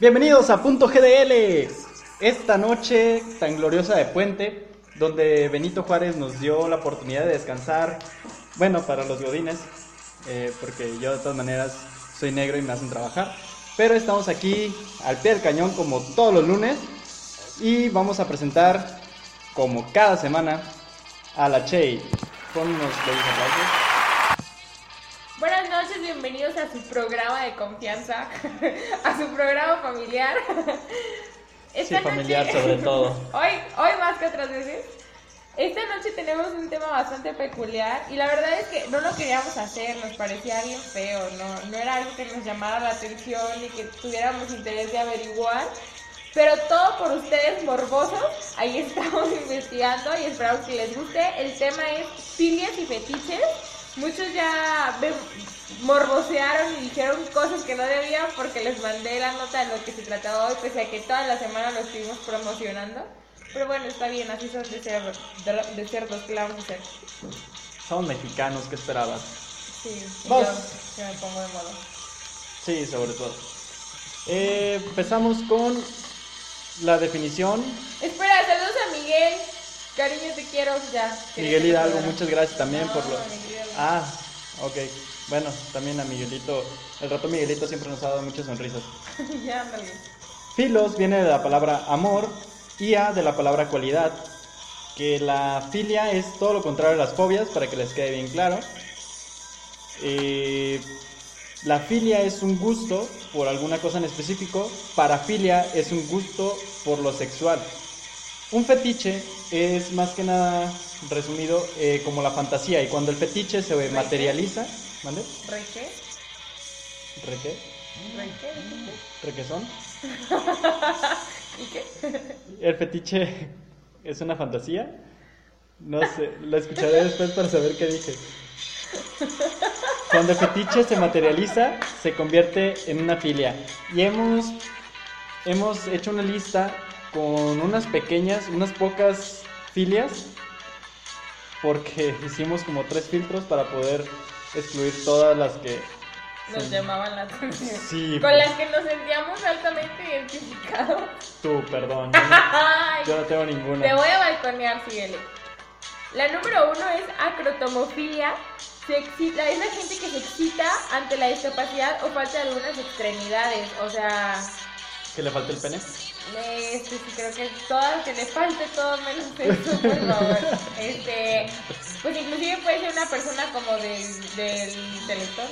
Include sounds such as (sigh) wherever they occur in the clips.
Bienvenidos a Punto GDL. Esta noche tan gloriosa de puente, donde Benito Juárez nos dio la oportunidad de descansar. Bueno, para los godines, eh, porque yo de todas maneras soy negro y me hacen trabajar. Pero estamos aquí al pie del cañón como todos los lunes y vamos a presentar, como cada semana, a la Chey. Con unos bellos aplausos. Buenas noches, bienvenidos a su programa de confianza, (laughs) a su programa familiar. Sí, familiar sobre (laughs) todo. Hoy, hoy más que otras veces. Esta noche tenemos un tema bastante peculiar y la verdad es que no lo queríamos hacer, nos parecía bien feo, no, no era algo que nos llamara la atención y que tuviéramos interés de averiguar. Pero todo por ustedes morbosos, ahí estamos (laughs) investigando y esperamos que les guste. El tema es filias y fetiches. Muchos ya ve- morbosearon y dijeron cosas que no debían porque les mandé la nota de lo que se trataba hoy, pese a que toda la semana lo estuvimos promocionando. Pero bueno, está bien, así son de, ser, de, cerdos, ¿qué le vamos a hacer? Somos mexicanos, ¿qué esperabas? Sí, Vos. yo que me pongo de modo. Sí, sobre todo. Eh, empezamos con la definición. Espera, saludos a Miguel. Cariño, te quiero ya. Miguel Hidalgo, muchas gracias también por lo... Ah, ok. Bueno, también a Miguelito. El rato Miguelito siempre nos ha dado muchas sonrisas. (laughs) ya, ándale. Filos viene de la palabra amor y a de la palabra cualidad. Que la filia es todo lo contrario a las fobias, para que les quede bien claro. Eh, la filia es un gusto por alguna cosa en específico. Parafilia es un gusto por lo sexual. Un fetiche es más que nada resumido eh, como la fantasía. Y cuando el fetiche se materializa. ¿Mande? ¿Re qué? ¿Re qué? ¿Re qué? ¿Requesón? (laughs) ¿Y qué? ¿El fetiche es una fantasía? No sé, lo escucharé después para saber qué dije. Cuando el fetiche se materializa, se convierte en una filia. Y hemos, hemos hecho una lista con unas pequeñas, unas pocas filias, porque (laughs) hicimos como tres filtros para poder excluir todas las que... Nos llamaban la atención. Sí, Con las que nos sentíamos altamente identificados. tú, perdón. (laughs) Yo no, Ay, yo no tengo ninguna. te voy a balconear, síguele. La número uno es acrotomofilia. Se excita, es la gente que se excita ante la discapacidad o falta de algunas extremidades. O sea, ¿Que le falta el pene? Este, sí, creo que todas, que le falte todo menos eso, por favor. Este, pues inclusive puede ser una persona como del, del intelector.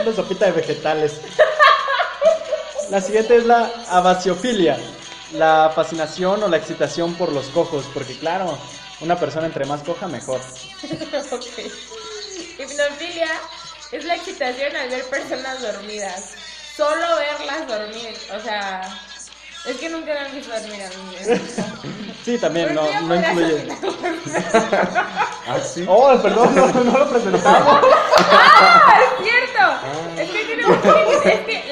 Una sopita de vegetales. La siguiente es la abasiofilia, la fascinación o la excitación por los cojos, porque claro, una persona entre más coja mejor. (laughs) ok. Hipnofilia es la excitación al ver personas dormidas. Solo verlas dormir. O sea, es que nunca me han visto dormir a mí. (laughs) Sí, también, no, sí no podría incluye. Ah, sí. Oh, perdón, no, no lo presentamos. (laughs) ¡Ah! ¡Es cierto! Es que tiene (laughs) que- Es que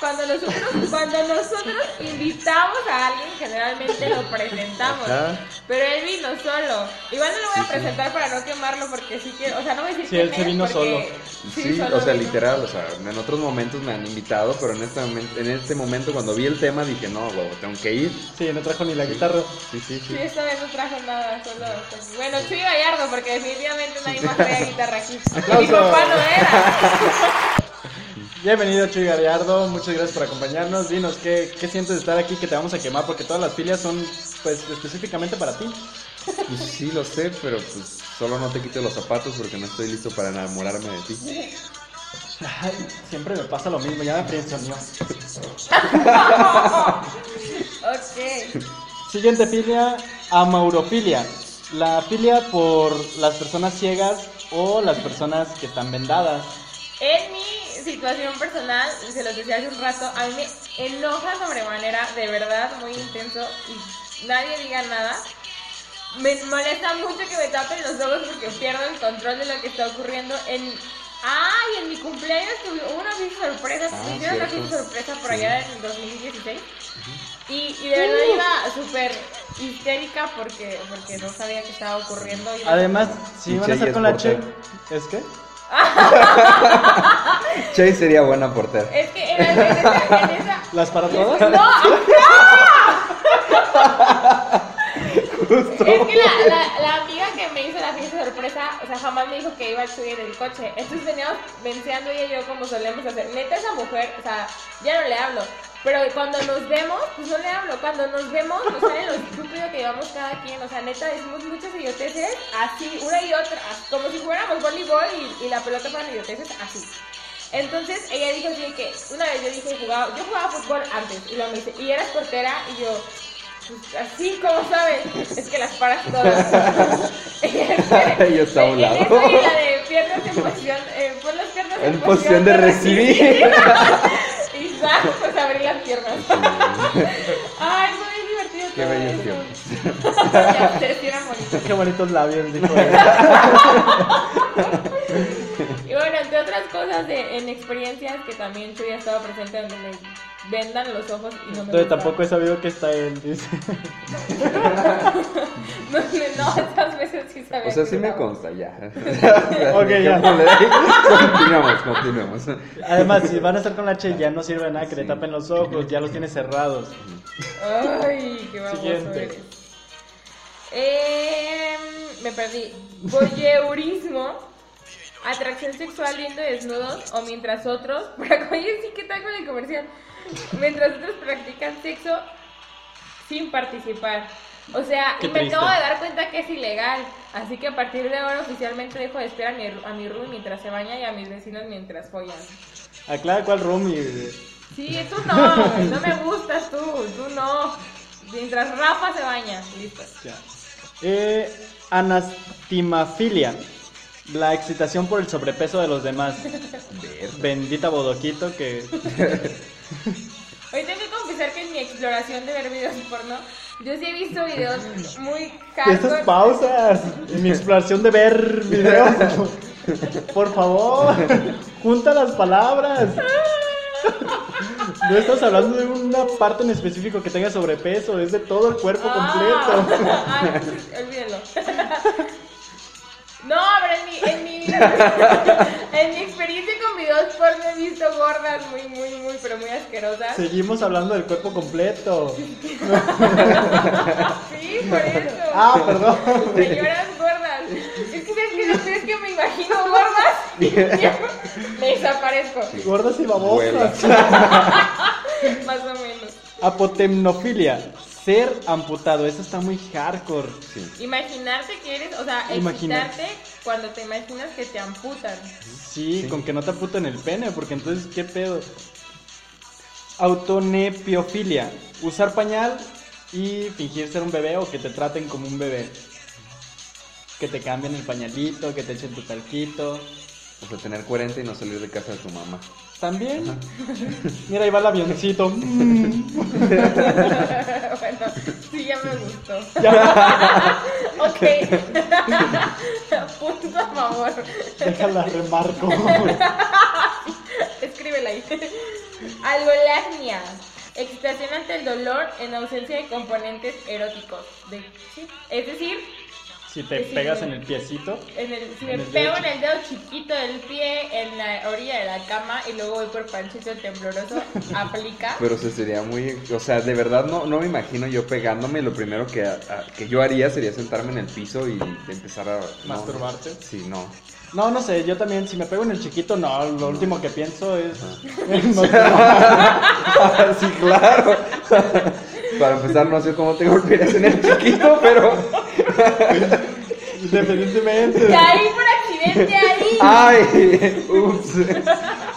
cuando nosotros, cuando nosotros invitamos a alguien, generalmente lo presentamos. Ajá. Pero él vino solo. Igual no lo voy a Sí, sí. presentar para no quemarlo porque sí quiero. O sea, no voy a decir Sí, él quién se vino porque- Sí, solo o sea, vino. literal, o sea, en otros momentos me han invitado, pero en este momento, en este momento cuando vi el tema dije, no, huevo, tengo que ir. Sí, no trajo ni la guitarra. Sí, sí, sí. Sí, esta vez no trajo nada, solo. pues, bueno, Chuy Gallardo, porque definitivamente nadie más traía guitarra aquí. (laughs) Mi papá no era. (laughs) Bienvenido Chuy Gallardo, muchas gracias por acompañarnos. Dinos, ¿qué, ¿qué sientes de estar aquí que te vamos a quemar? Porque todas las filias son pues específicamente para ti. Pues sí, lo sé, pero pues solo no te quites los zapatos porque no estoy listo para enamorarme de ti. Ay, siempre me pasa lo mismo, ya me frenzoneó. ok. Siguiente filia, amaurofilia. La filia por las personas ciegas o las personas que están vendadas. En mi situación personal, se los decía hace un rato, a mí me enoja sobremanera, de verdad, muy intenso, y nadie diga nada. Me molesta mucho que me tapen los ojos porque pierdo el control de lo que está ocurriendo en... ¡Ay! En mi cumpleaños tuve hubo una fiesta sorpresa, Ah, me hicieron una fiesta sorpresa por Sí. allá en 2016. Y, y de verdad iba súper histérica porque, porque no sabía qué estaba ocurriendo. Además, si van a es con la Che. ¿es que? (laughs) Chase sería buena portera. Es que en, en esa, en esa- ¿Las para todas? ¡No! (laughs) Es que la, la, la jamás me dijo que iba a subir el coche. Entonces veníamos venceando ella y yo como solemos hacer. Neta, esa mujer, o sea, ya no le hablo. Pero cuando nos vemos, pues no le hablo. Cuando nos vemos, nos sale lo estúpido que llevamos cada quien. O sea, neta, decimos muchas idioteces así, una y otra, como si fuéramos voleibol y, y la pelota fueran idioteces así. Entonces ella dijo así que una vez yo dije jugaba, yo jugaba fútbol antes y luego me dice, ¿y eras portera? Y yo, así como sabes, es que las paras todas. (laughs) Yo estaba a un En lado. y la de piernas en posición, eh, pon las piernas En posición de recibir. (laughs) y ¡zas! pues abrí las piernas. Ay, fue bien divertido Qué tiempos. Ya eran bonitos. Qué bonitos labios, dijo (laughs) ella. Cosas de, en experiencias que también yo ya estaba presente donde me vendan los ojos y no me Entonces gusta. tampoco he sabido que está él, dice. (laughs) No, no, estas veces sí sabía O sea, que sí me estaba. consta, ya. (laughs) Ok, ya. Continuamos, continuamos. Además, si van a estar con la Che, ya no sirve nada que le tapen los ojos, ya los tiene cerrados. Ay, qué baboso Siguiente. eres. Eh, me perdí. Voyeurismo, atracción sexual viendo desnudos o mientras otros. (laughs) Oye, sí, ¿qué tal con el comercial? Mientras otros practican sexo sin participar. O sea, Qué y me triste. acabo de dar cuenta que es ilegal. Así que a partir de ahora oficialmente dejo de esperar a mi, a mi roomie mientras se baña y a mis vecinos mientras follan. Aclara cuál roomie. Sí, tú no, no me gustas tú, tú no. Mientras Rafa se baña, listo. Ya. Eh, anastimafilia. La excitación por el sobrepeso de los demás. Bendita bodoquito que. Hoy tengo que confesar que en mi exploración de ver videos porno, yo sí he visto videos muy Estas hardcore. pausas. En mi exploración de ver videos. Por favor, junta las palabras. No estás hablando de una parte en específico que tenga sobrepeso, es de todo el cuerpo completo. Ah, ah, olvídalo. No, pero en mi, en mi, (laughs) en mi experiencia con videos porno he visto gordas muy, muy, muy, pero muy asquerosas. Seguimos hablando del cuerpo completo. Sí, (laughs) por eso. Ah, perdón. Señoras gordas. Es que sabes que no es que me imagino gordas y me desaparezco. Gordas y babosas. (laughs) Más o menos. Apotemnofilia. Ser amputado. Eso está muy hardcore. Sí. Imaginarte que eres, o sea, excitarte cuando te imaginas que te amputan. Sí, Sí. con que no te aputen el pene, porque entonces, ¿qué pedo? Autonepiofilia. Usar pañal y fingir ser un bebé o que te traten como un bebé. Que te cambien el pañalito, que te echen tu talquito. O sea, tener 40 y no salir de casa de tu mamá. También. Mira, ahí va el avioncito. (laughs) (laughs) Ya me gustó. (laughs) (laughs) Ok. (laughs) Punto a favor. déjala remarco. Escríbela ahí. Algolagnia. Excitación ante el dolor en ausencia de componentes eróticos. De, sí, Es decir, Si te pegas en el piecito. en el, si En me el pego en el dedo chiquito del pie en la orilla de la cama y luego voy por panchito tembloroso, (laughs) aplica. Pero se sería muy. O sea, de verdad no, no me imagino yo pegándome. Lo primero que, a- que yo haría sería sentarme en el piso y empezar a. no. Masturbarte. Sí, no. No, no sé, yo también, si me pego en el chiquito, no, lo último que pienso es... (laughs) (laughs) sí, claro. Para empezar, no sé cómo te golpearías en el chiquito, pero. Independientemente. Caí por accidente ahí. ¡Ay! Ups.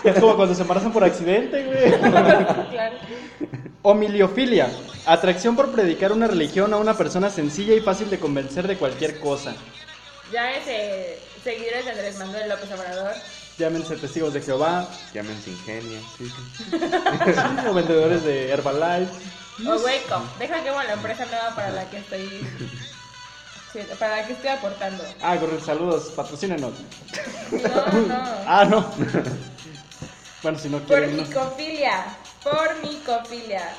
Es como cuando se embarazan por accidente, güey. Claro. Homiliofilia. Atracción por predicar una religión a una persona sencilla y fácil de convencer de cualquier cosa. Llámese seguidores de Andrés Manuel López Obrador. Llámense testigos de Jehová Llámense ingenio. Sí, sí. o vendedores de Herbalife. O Wacom. Deja que bueno la empresa nueva para la que estoy. Sí, para la que estoy aportando. Ah, correcto, saludos, patrocínenos. No, no. (laughs) Ah, no. Bueno, si no quieren. no. Pornicofilia. Pornicofilia.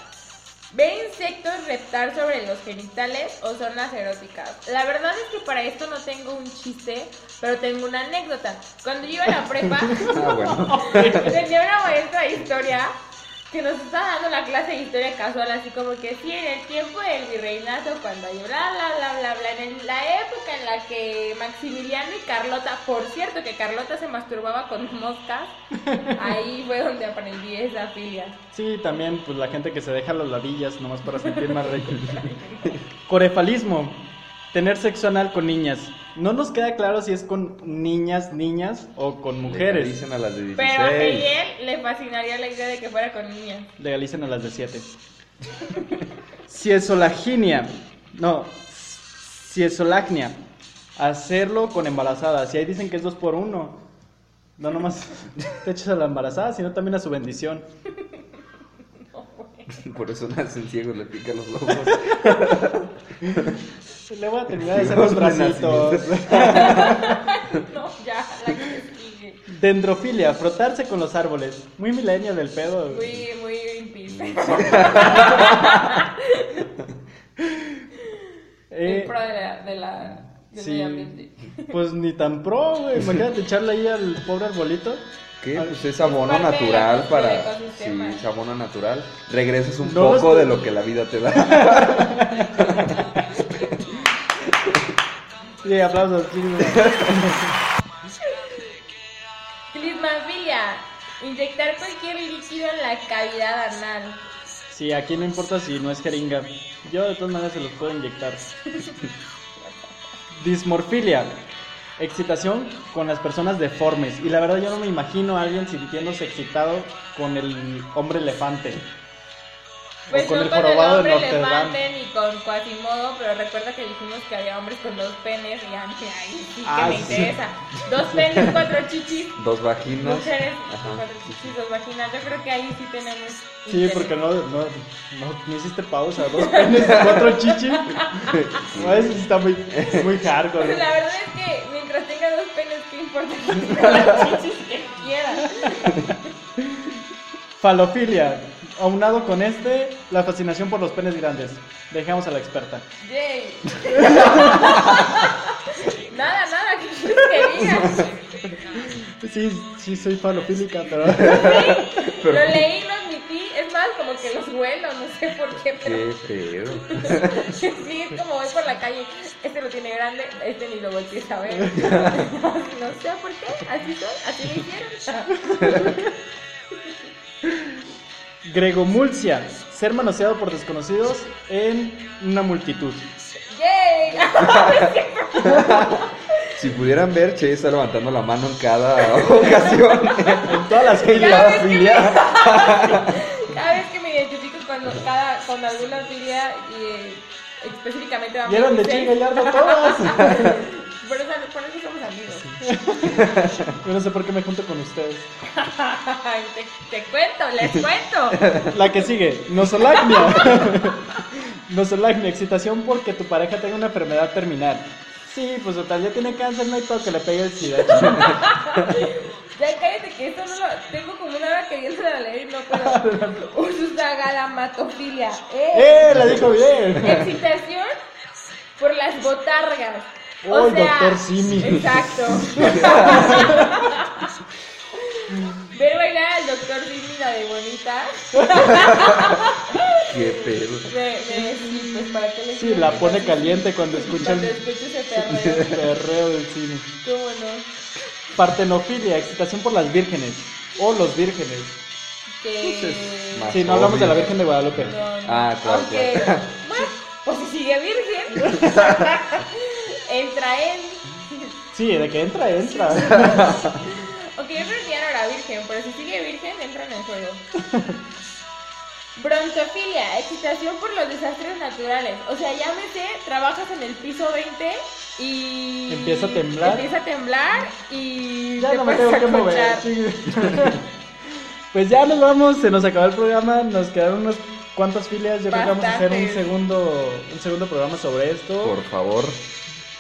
Ve insectos reptar sobre los genitales o zonas eróticas. La verdad es que para esto no tengo un chiste, pero tengo una anécdota. Cuando yo iba a la prepa, (laughs) Ah, bueno. (laughs) tenía una maestra de historia que nos estaba dando la clase de historia casual, así como que sí, en el tiempo del virreinato, cuando hay bla, bla, bla, bla, bla, en la época en la que Maximiliano y Carlota, por cierto que Carlota se masturbaba con (laughs) moscas, ahí fue donde aprendí esa filia. Sí, también, pues la gente que se deja las ladillas nomás para sentir más rico. (laughs) Corefalismo. Tener sexo anal con niñas. No nos queda claro si es con niñas, niñas o con mujeres. Dicen a las de 16. Pero a Miguel le fascinaría la idea de que fuera con niñas. Legalicen a las de 7. Ciesolaginia. No. Ciesolagnia. Hacerlo con embarazadas. Y ahí dicen que es dos por uno. No nomás (laughs) te echas a la embarazada, sino también a su bendición. (laughs) Por eso nacen ciegos, le pican los ojos. (laughs) Le voy a terminar de hacer los bracitos. (laughs) No, ya, la que sigue. Dendrofilia, frotarse con los árboles. Muy milenio del pedo. Muy, muy Greenpeace. (laughs) Eh, pro de la, de la, del sí, medio ambiente. pues ni tan pro, güey. (laughs) Imagínate echarle ahí al pobre arbolito. ¿Qué? Pues es abono natural para. Sí, es abono natural. Regresas un No, poco estoy- de lo que la vida te da. Sí, aplausos. Clismafilia. Inyectar cualquier líquido en la cavidad anal. Sí, aquí no importa si no es jeringa. Yo de todas maneras se los puedo inyectar. (laughs) Dismorfilia. Excitación con las personas deformes. Y la verdad yo no me imagino a alguien sintiéndose excitado con el hombre elefante. Pues o con no el con el jorobado hombre elefante ni con Quasimodo, pero recuerda que dijimos que había hombres con dos penes y antes ahí sí que Ah, me sí. interesa. Dos penes, cuatro chichis. Dos vaginas. Mujeres, Ajá. cuatro chichis, dos vaginas. Yo creo que ahí sí tenemos. Sí, interés. porque no, no, no, no hiciste pausa. Dos penes, cuatro chichis. No, eso sí está muy, muy hardcore. Pues la verdad es que mientras tenga dos penes, ¿qué importa que tenga las chichis que quiera? Falofilia. Aunado con este, la fascinación por los penes grandes. Dejamos a la experta. Yay. (laughs) nada, nada, ¿qué quieres que diga? Sí, sí, soy falofílica, pero. Lo leí, lo admití. Es más, como que los vuelo, no sé por qué, pero. Qué feo. (laughs) Sí, es como voy por la calle, este lo tiene grande, este ni lo voltees a ver. (laughs) No sé por qué, así soy, así me hicieron. Gregomulcia. Ser manoseado por desconocidos en una multitud. ¡Yay! (laughs) (laughs) Si pudieran ver, Che está levantando la mano en cada (laughs) ocasión. En todas las filas. cada filia. Cada vez que me identifico con, cada, con alguna filia y eh, específicamente vamos ¿Vieron de ardo todas? Por eso, por eso somos amigos. (laughs) Yo no sé por qué me junto con ustedes. (laughs) te, te cuento, les cuento. La que sigue, nosolagnia. (laughs) nosolagnia, excitación porque tu pareja tenga una enfermedad terminal. Sí, pues total, ya tiene cáncer, no hay todo que le pegue el sida. Ya cállate que esto no lo tengo como una hora queriéndola leer y no puedo. Ususagalmatofilia. ¡Eh! ¡Eh! La dijo bien. Excitación por las botargas. O Oh, sea, doctor Simi. Exacto. (laughs) Ver bailar al doctor Simi, la de bonita. (laughs) Qué pedo. Me, me, sí, pues para qué le Sí, la pone caliente cuando escucha Cuando el escucho ese perreo. perreo del cine. ¿Cómo no? Partenofilia, excitación por las vírgenes. O los vírgenes. Que. Más Sí, no hablamos de la obvio. Virgen de Guadalupe. No, no. Ah, claro, Aunque, claro. (laughs) bueno, pues si sigue virgen, entra él. Sí, de que entra, entra. (laughs) Aunque yo creo que ya no era virgen, pero si sigue virgen, entra en el juego. Brontofilia, excitación por los desastres naturales. O sea, llámese, trabajas en el piso 20 y. Empieza a temblar. Empieza a temblar y. Ya te no me tengo que mover. sí. (laughs) Pues ya nos vamos, se nos acabó el programa, nos quedaron unas cuantas filias, yo creo que vamos a hacer un segundo, un segundo programa sobre esto. Por favor.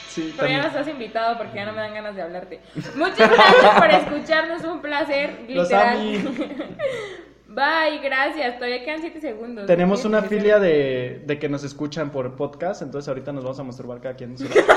Sí, Pero ya no estás invitado porque ya no me dan ganas de hablarte. Muchas gracias por escucharnos, un placer, literal. (laughs) Bye, gracias. Todavía quedan 7 segundos. Tenemos una filia de, de que nos escuchan por podcast, entonces ahorita nos vamos a masturbar cada quien. en su lado. (laughs)